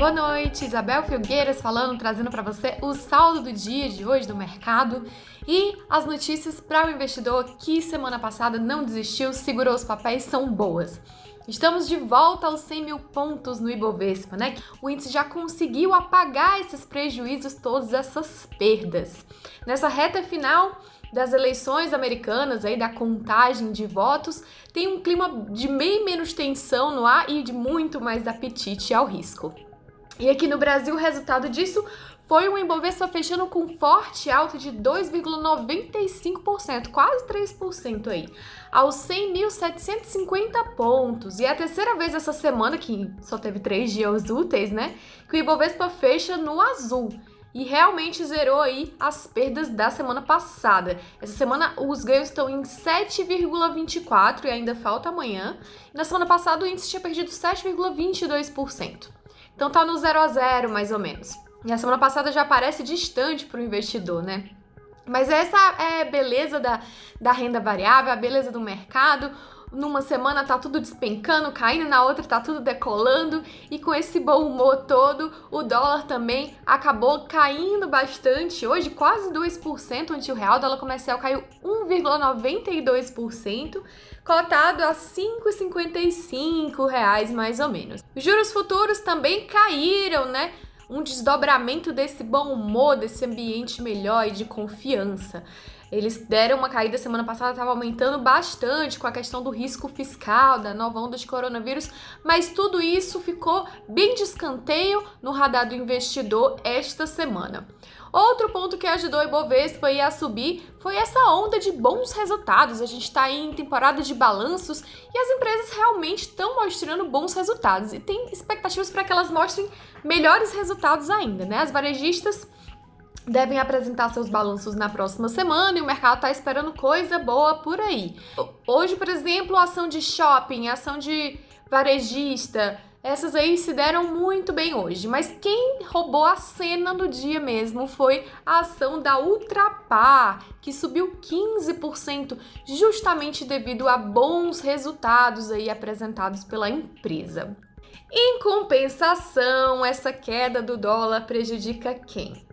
Boa noite, Isabel Filgueiras falando, trazendo para você o saldo do dia de hoje do mercado e as notícias para o investidor que semana passada não desistiu, segurou os papéis, são boas. Estamos de volta aos 100 mil pontos no Ibovespa, né? O índice já conseguiu apagar esses prejuízos, todas essas perdas. Nessa reta final, das eleições americanas, aí da contagem de votos, tem um clima de bem menos tensão no ar e de muito mais apetite ao risco. E aqui no Brasil, o resultado disso foi o Ibovespa fechando com forte alta de 2,95%, quase 3% aí, aos 100.750 pontos. E é a terceira vez essa semana, que só teve três dias úteis, né, que o Ibovespa fecha no azul e realmente zerou aí as perdas da semana passada. Essa semana os ganhos estão em 7,24 e ainda falta amanhã. E na semana passada o índice tinha perdido 7,22%. Então tá no 0 a 0 mais ou menos. E a semana passada já parece distante para o investidor, né? Mas essa é a beleza da, da renda variável, a beleza do mercado numa semana tá tudo despencando, caindo, na outra tá tudo decolando, e com esse bom humor todo, o dólar também acabou caindo bastante. Hoje, quase 2% ante o real, dólar comercial caiu 1,92%, cotado a 5,55 reais mais ou menos. Os juros futuros também caíram, né? Um desdobramento desse bom humor, desse ambiente melhor e de confiança. Eles deram uma caída semana passada, estava aumentando bastante com a questão do risco fiscal, da nova onda de coronavírus, mas tudo isso ficou bem de escanteio no radar do investidor esta semana. Outro ponto que ajudou o Ibovespa a subir foi essa onda de bons resultados. A gente está em temporada de balanços e as empresas realmente estão mostrando bons resultados e tem expectativas para que elas mostrem melhores resultados ainda, né? As varejistas devem apresentar seus balanços na próxima semana e o mercado está esperando coisa boa por aí. Hoje, por exemplo, ação de shopping, ação de varejista, essas aí se deram muito bem hoje, mas quem roubou a cena no dia mesmo foi a ação da Ultrapar, que subiu 15%, justamente devido a bons resultados aí apresentados pela empresa. Em compensação, essa queda do dólar prejudica quem?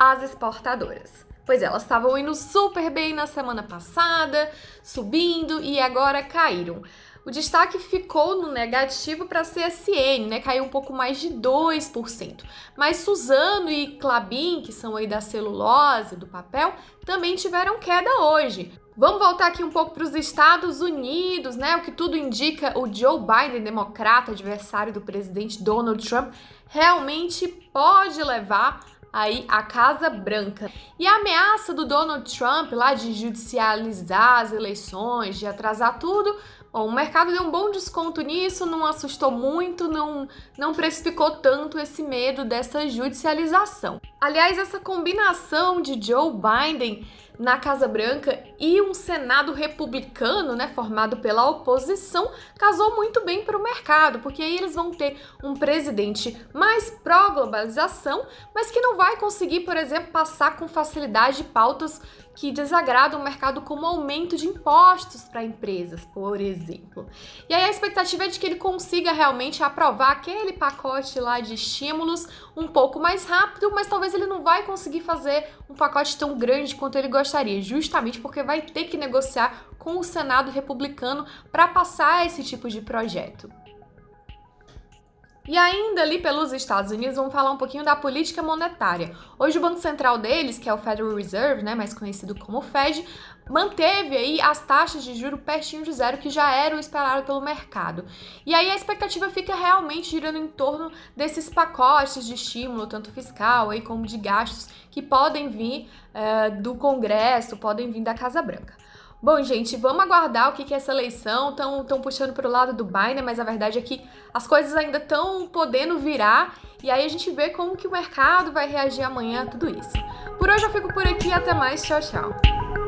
As exportadoras. Pois é, elas estavam indo super bem na semana passada, subindo e agora caíram. O destaque ficou no negativo para a CSN, né? Caiu um pouco mais de 2%. Mas Suzano e Clabin, que são aí da celulose, do papel, também tiveram queda hoje. Vamos voltar aqui um pouco para os Estados Unidos, né? O que tudo indica, o Joe Biden, democrata, adversário do presidente Donald Trump, realmente pode levar aí a Casa Branca. E a ameaça do Donald Trump lá de judicializar as eleições, de atrasar tudo, Bom, o mercado deu um bom desconto nisso, não assustou muito, não, não precificou tanto esse medo dessa judicialização. Aliás, essa combinação de Joe Biden na Casa Branca e um Senado republicano, né, formado pela oposição, casou muito bem para o mercado, porque aí eles vão ter um presidente mais pró-globalização, mas que não vai conseguir, por exemplo, passar com facilidade pautas que desagradam o mercado, como aumento de impostos para empresas, por exemplo. E aí a expectativa é de que ele consiga realmente aprovar aquele pacote lá de estímulos um pouco mais rápido, mas talvez ele não vai conseguir fazer um pacote tão grande quanto ele gostaria, justamente porque vai ter que negociar com o Senado republicano para passar esse tipo de projeto. E ainda ali pelos Estados Unidos, vamos falar um pouquinho da política monetária. Hoje o Banco Central deles, que é o Federal Reserve, né, mais conhecido como Fed, manteve aí as taxas de juro pertinho de zero, que já era o esperado pelo mercado. E aí a expectativa fica realmente girando em torno desses pacotes de estímulo, tanto fiscal aí como de gastos, que podem vir uh, do Congresso, podem vir da Casa Branca. Bom, gente, vamos aguardar o que, que é essa eleição. Estão puxando para o lado do Biden, mas a verdade é que as coisas ainda estão podendo virar. E aí a gente vê como que o mercado vai reagir amanhã a tudo isso. Por hoje eu fico por aqui, até mais, tchau, tchau.